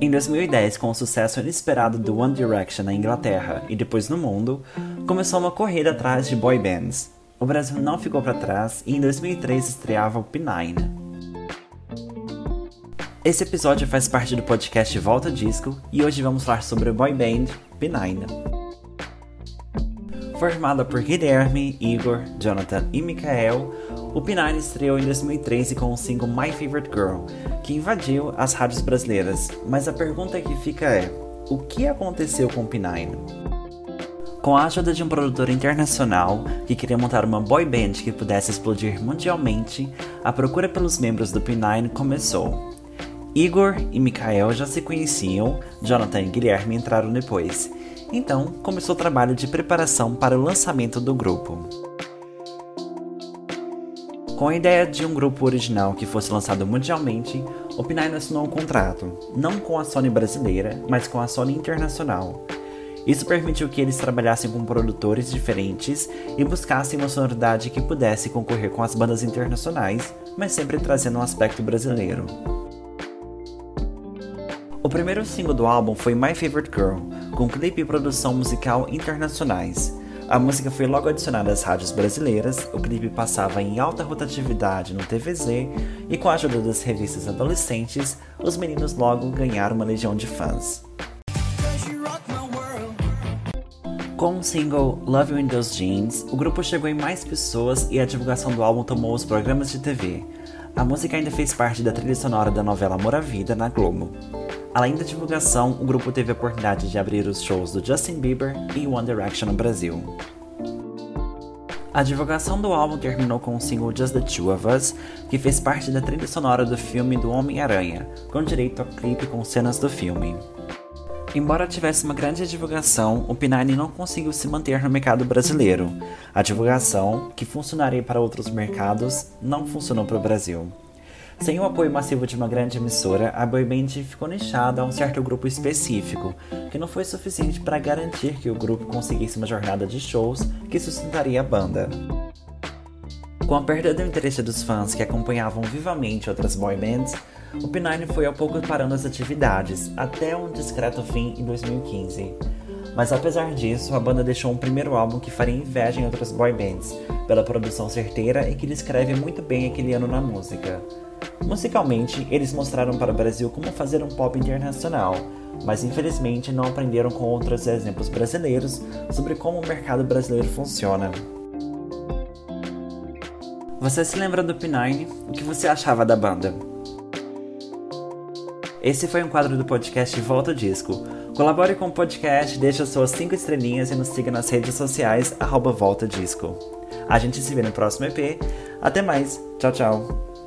Em 2010, com o sucesso inesperado do One Direction na Inglaterra e depois no mundo, começou uma corrida atrás de boy bands. O Brasil não ficou para trás e em 2003 estreava o P9. Esse episódio faz parte do podcast Volta Disco e hoje vamos falar sobre o boy band P9. Formada por Guilherme, Igor, Jonathan e Mikael, o P9 estreou em 2013 com o single My Favorite Girl, que invadiu as rádios brasileiras. Mas a pergunta que fica é: o que aconteceu com o P9? Com a ajuda de um produtor internacional que queria montar uma boy band que pudesse explodir mundialmente, a procura pelos membros do P9 começou. Igor e Mikael já se conheciam, Jonathan e Guilherme entraram depois. Então começou o trabalho de preparação para o lançamento do grupo. Com a ideia de um grupo original que fosse lançado mundialmente, o P9 assinou um contrato, não com a Sony brasileira, mas com a Sony internacional. Isso permitiu que eles trabalhassem com produtores diferentes e buscassem uma sonoridade que pudesse concorrer com as bandas internacionais, mas sempre trazendo um aspecto brasileiro. O primeiro single do álbum foi My Favorite Girl, com clipe e produção musical internacionais. A música foi logo adicionada às rádios brasileiras, o clipe passava em alta rotatividade no TVZ e com a ajuda das revistas adolescentes, os meninos logo ganharam uma legião de fãs. Com o single Love You in Those Jeans, o grupo chegou em mais pessoas e a divulgação do álbum tomou os programas de TV. A música ainda fez parte da trilha sonora da novela Amor à Vida na Globo. Além da divulgação, o grupo teve a oportunidade de abrir os shows do Justin Bieber e One Direction no Brasil. A divulgação do álbum terminou com o single Just the Two of Us, que fez parte da trilha sonora do filme do Homem-Aranha, com direito a clipe com cenas do filme. Embora tivesse uma grande divulgação, o P9 não conseguiu se manter no mercado brasileiro. A divulgação, que funcionaria para outros mercados, não funcionou para o Brasil. Sem o apoio massivo de uma grande emissora, a boyband ficou nichada a um certo grupo específico, que não foi suficiente para garantir que o grupo conseguisse uma jornada de shows que sustentaria a banda. Com a perda do interesse dos fãs que acompanhavam vivamente outras boy bands, o P9 foi ao pouco parando as atividades, até um discreto fim em 2015. Mas apesar disso, a banda deixou um primeiro álbum que faria inveja em outras boy bands, pela produção certeira e que descreve muito bem aquele ano na música. Musicalmente, eles mostraram para o Brasil como fazer um pop internacional, mas infelizmente não aprenderam com outros exemplos brasileiros sobre como o mercado brasileiro funciona. Você se lembra do P9? O que você achava da banda? Esse foi um quadro do podcast Volta Disco. Colabore com o podcast, deixe as suas 5 estrelinhas e nos siga nas redes sociais, arroba Volta Disco. A gente se vê no próximo EP. Até mais. Tchau, tchau.